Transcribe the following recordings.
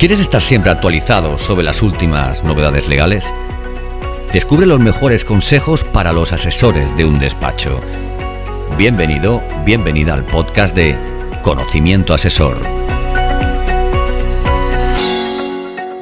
¿Quieres estar siempre actualizado sobre las últimas novedades legales? Descubre los mejores consejos para los asesores de un despacho. Bienvenido, bienvenida al podcast de Conocimiento Asesor.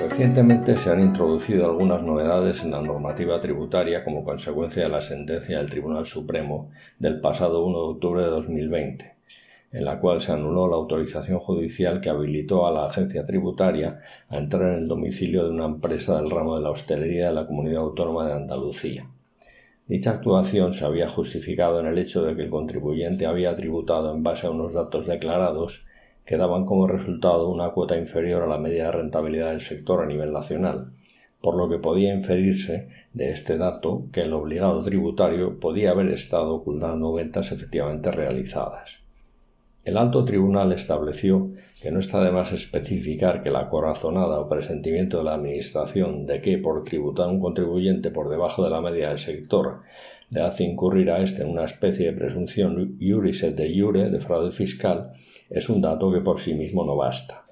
Recientemente se han introducido algunas novedades en la normativa tributaria como consecuencia de la sentencia del Tribunal Supremo del pasado 1 de octubre de 2020 en la cual se anuló la autorización judicial que habilitó a la agencia tributaria a entrar en el domicilio de una empresa del ramo de la hostelería de la Comunidad Autónoma de Andalucía. Dicha actuación se había justificado en el hecho de que el contribuyente había tributado en base a unos datos declarados que daban como resultado una cuota inferior a la media de rentabilidad del sector a nivel nacional, por lo que podía inferirse de este dato que el obligado tributario podía haber estado ocultando ventas efectivamente realizadas. El alto tribunal estableció que no está de más especificar que la corazonada o presentimiento de la Administración de que, por tributar un contribuyente por debajo de la media del sector, le hace incurrir a éste en una especie de presunción iuris et de iure de fraude fiscal, es un dato que por sí mismo no basta.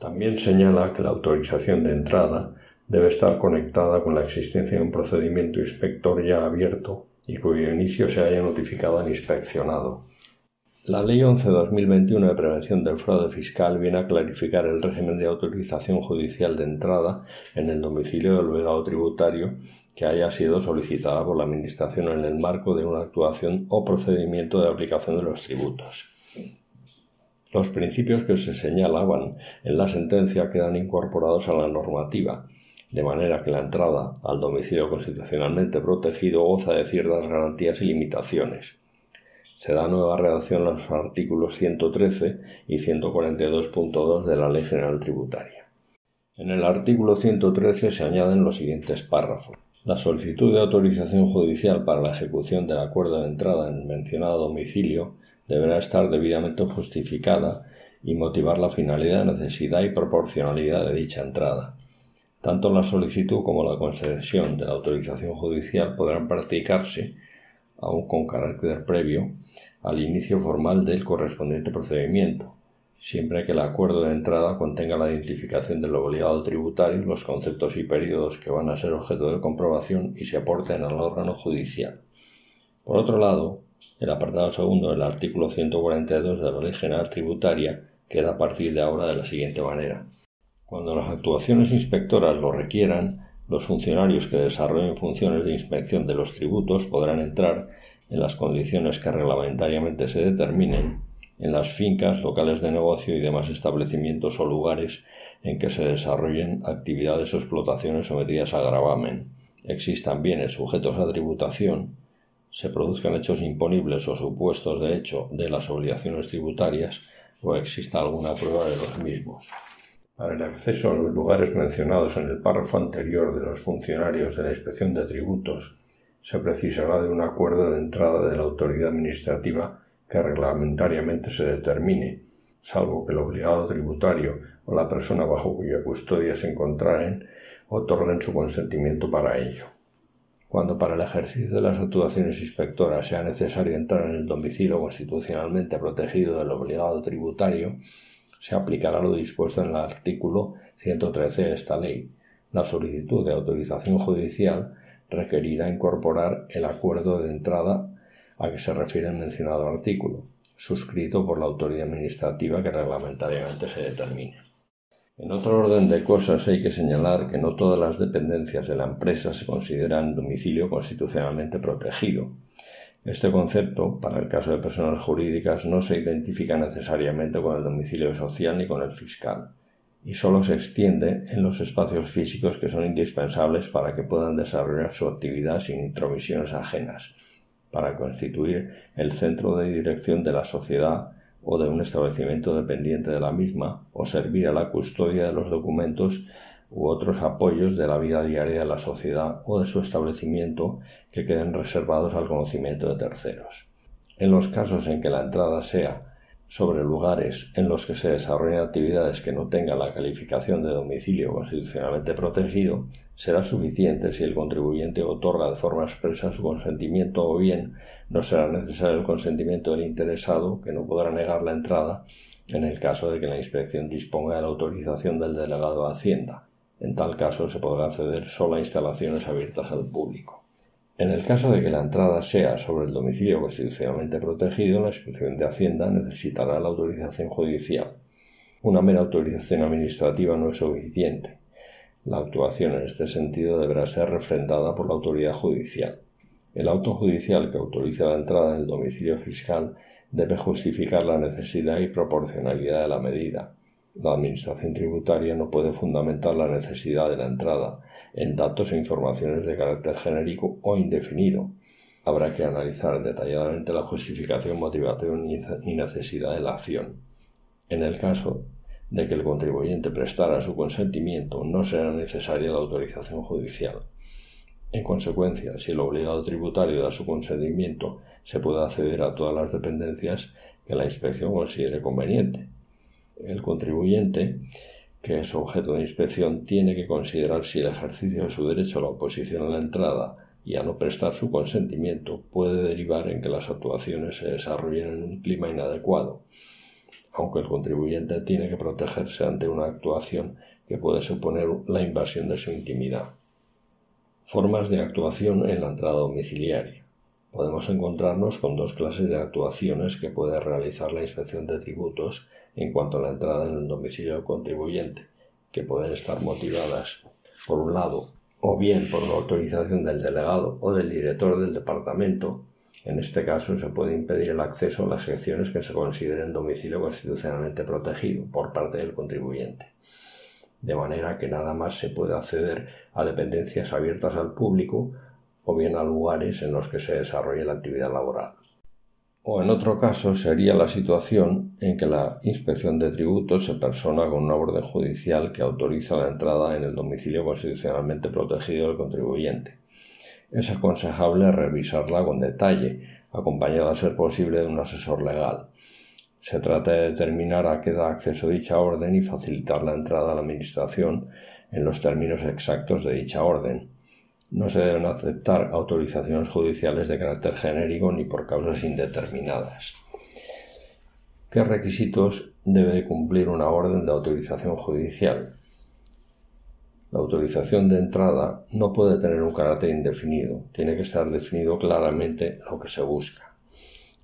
También señala que la autorización de entrada debe estar conectada con la existencia de un procedimiento inspector ya abierto y cuyo inicio se haya notificado al inspeccionado la Ley 11-2021 de Prevención del Fraude Fiscal viene a clarificar el régimen de autorización judicial de entrada en el domicilio del obligado tributario que haya sido solicitada por la Administración en el marco de una actuación o procedimiento de aplicación de los tributos. Los principios que se señalaban en la sentencia quedan incorporados a la normativa, de manera que la entrada al domicilio constitucionalmente protegido goza de ciertas garantías y limitaciones se da nueva redacción a los artículos 113 y 142.2 de la Ley General Tributaria. En el artículo 113 se añaden los siguientes párrafos. La solicitud de autorización judicial para la ejecución del acuerdo de entrada en el mencionado domicilio deberá estar debidamente justificada y motivar la finalidad, necesidad y proporcionalidad de dicha entrada. Tanto la solicitud como la concesión de la autorización judicial podrán practicarse aun con carácter previo, al inicio formal del correspondiente procedimiento, siempre que el acuerdo de entrada contenga la identificación del obligado tributario, los conceptos y periodos que van a ser objeto de comprobación y se aporten al órgano judicial. Por otro lado, el apartado segundo del artículo 142 de la Ley General Tributaria queda a partir de ahora de la siguiente manera. Cuando las actuaciones inspectoras lo requieran, los funcionarios que desarrollen funciones de inspección de los tributos podrán entrar, en las condiciones que reglamentariamente se determinen, en las fincas, locales de negocio y demás establecimientos o lugares en que se desarrollen actividades o explotaciones sometidas a gravamen, existan bienes sujetos a tributación, se produzcan hechos imponibles o supuestos de hecho de las obligaciones tributarias o exista alguna prueba de los mismos. Para el acceso a los lugares mencionados en el párrafo anterior de los funcionarios de la Inspección de Tributos, se precisará de un acuerdo de entrada de la autoridad administrativa que reglamentariamente se determine, salvo que el obligado tributario o la persona bajo cuya custodia se encontraren otorguen su consentimiento para ello. Cuando para el ejercicio de las actuaciones inspectoras sea necesario entrar en el domicilio constitucionalmente protegido del obligado tributario, se aplicará lo dispuesto en el artículo 113 de esta ley. La solicitud de autorización judicial requerirá incorporar el acuerdo de entrada a que se refiere el mencionado artículo, suscrito por la autoridad administrativa que reglamentariamente se determine. En otro orden de cosas hay que señalar que no todas las dependencias de la empresa se consideran domicilio constitucionalmente protegido, este concepto, para el caso de personas jurídicas, no se identifica necesariamente con el domicilio social ni con el fiscal, y solo se extiende en los espacios físicos que son indispensables para que puedan desarrollar su actividad sin intromisiones ajenas, para constituir el centro de dirección de la sociedad o de un establecimiento dependiente de la misma, o servir a la custodia de los documentos u otros apoyos de la vida diaria de la sociedad o de su establecimiento que queden reservados al conocimiento de terceros. En los casos en que la entrada sea sobre lugares en los que se desarrollen actividades que no tengan la calificación de domicilio constitucionalmente protegido, será suficiente si el contribuyente otorga de forma expresa su consentimiento o bien no será necesario el consentimiento del interesado, que no podrá negar la entrada, en el caso de que la inspección disponga de la autorización del delegado de Hacienda. En tal caso se podrá acceder solo a instalaciones abiertas al público. En el caso de que la entrada sea sobre el domicilio constitucionalmente protegido, la inspección de Hacienda necesitará la autorización judicial. Una mera autorización administrativa no es suficiente. La actuación en este sentido deberá ser refrendada por la autoridad judicial. El auto judicial que autoriza la entrada en el domicilio fiscal debe justificar la necesidad y proporcionalidad de la medida. La Administración tributaria no puede fundamentar la necesidad de la entrada en datos e informaciones de carácter genérico o indefinido. Habrá que analizar detalladamente la justificación, motivación y necesidad de la acción. En el caso de que el contribuyente prestara su consentimiento, no será necesaria la autorización judicial. En consecuencia, si el obligado tributario da su consentimiento, se puede acceder a todas las dependencias que la inspección considere conveniente. El contribuyente, que es objeto de inspección, tiene que considerar si el ejercicio de su derecho a la oposición a la entrada y a no prestar su consentimiento puede derivar en que las actuaciones se desarrollen en un clima inadecuado, aunque el contribuyente tiene que protegerse ante una actuación que puede suponer la invasión de su intimidad. Formas de actuación en la entrada domiciliaria. Podemos encontrarnos con dos clases de actuaciones que puede realizar la inspección de tributos en cuanto a la entrada en el domicilio del contribuyente, que pueden estar motivadas, por un lado, o bien por la autorización del delegado o del director del departamento, en este caso se puede impedir el acceso a las secciones que se consideren domicilio constitucionalmente protegido por parte del contribuyente de manera que nada más se puede acceder a dependencias abiertas al público o bien a lugares en los que se desarrolle la actividad laboral. O en otro caso sería la situación en que la inspección de tributos se persona con una orden judicial que autoriza la entrada en el domicilio constitucionalmente protegido del contribuyente. Es aconsejable revisarla con detalle, acompañada a ser posible de un asesor legal se trata de determinar a qué da acceso dicha orden y facilitar la entrada a la Administración en los términos exactos de dicha orden. No se deben aceptar autorizaciones judiciales de carácter genérico ni por causas indeterminadas. ¿Qué requisitos debe cumplir una orden de autorización judicial? La autorización de entrada no puede tener un carácter indefinido, tiene que estar definido claramente lo que se busca.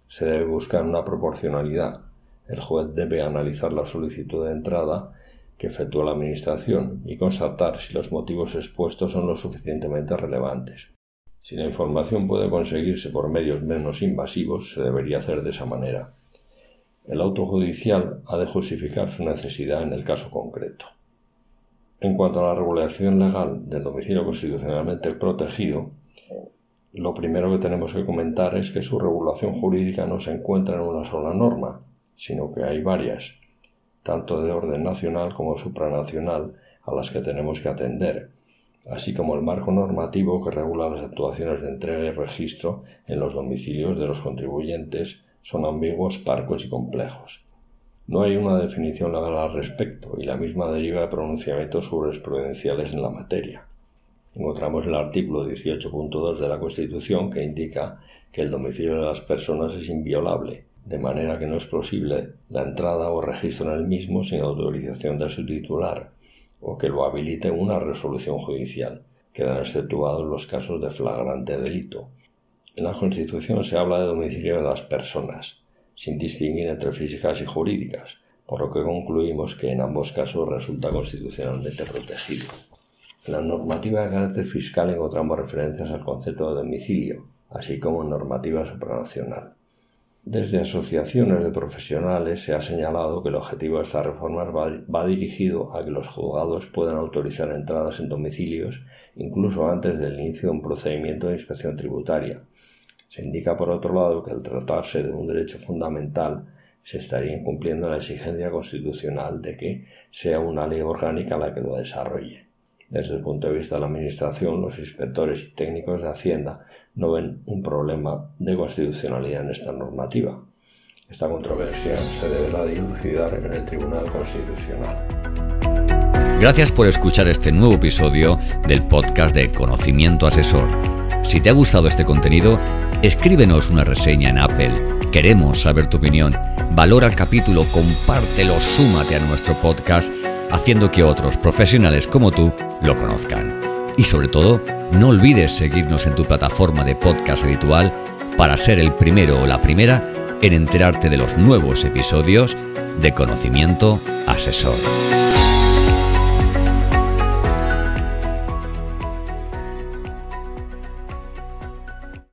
Se debe buscar una proporcionalidad. El juez debe analizar la solicitud de entrada efectúa la Administración y constatar si los motivos expuestos son lo suficientemente relevantes. Si la información puede conseguirse por medios menos invasivos, se debería hacer de esa manera. El auto judicial ha de justificar su necesidad en el caso concreto. En cuanto a la regulación legal del domicilio constitucionalmente protegido, lo primero que tenemos que comentar es que su regulación jurídica no se encuentra en una sola norma, sino que hay varias, tanto de orden nacional como supranacional, a las que tenemos que atender, así como el marco normativo que regula las actuaciones de entrega y registro en los domicilios de los contribuyentes son ambiguos, parcos y complejos. No hay una definición legal al respecto y la misma deriva de pronunciamientos jurisprudenciales en la materia encontramos el artículo 18.2 de la Constitución que indica que el domicilio de las personas es inviolable, de manera que no es posible la entrada o registro en el mismo sin autorización de su titular o que lo habilite una resolución judicial. Quedan exceptuados los casos de flagrante delito. En la Constitución se habla de domicilio de las personas, sin distinguir entre físicas y jurídicas, por lo que concluimos que en ambos casos resulta constitucionalmente protegido. En la normativa de carácter fiscal encontramos referencias al concepto de domicilio, así como en normativa supranacional. Desde asociaciones de profesionales se ha señalado que el objetivo de estas reformas va, dirigido a que los juzgados puedan autorizar entradas en domicilios incluso antes del inicio de un procedimiento de inspección tributaria. Se indica, por otro lado, que al tratarse de un derecho fundamental, se estaría incumpliendo la exigencia constitucional de que sea una ley orgánica la que lo desarrolle. Desde el punto de vista de la Administración, los inspectores y técnicos de Hacienda no ven un problema de constitucionalidad en esta normativa. Esta controversia se deberá dilucidar en el Tribunal Constitucional. Gracias por escuchar este nuevo episodio del podcast de Conocimiento Asesor. Si te ha gustado este contenido, escríbenos una reseña en Apple Queremos saber tu opinión. Valora el capítulo, compártelo, súmate a nuestro podcast, haciendo que otros profesionales como tú lo conozcan. Y sobre todo, no olvides seguirnos en tu plataforma de podcast habitual para ser el primero o la primera en enterarte de los nuevos episodios de Conocimiento Asesor.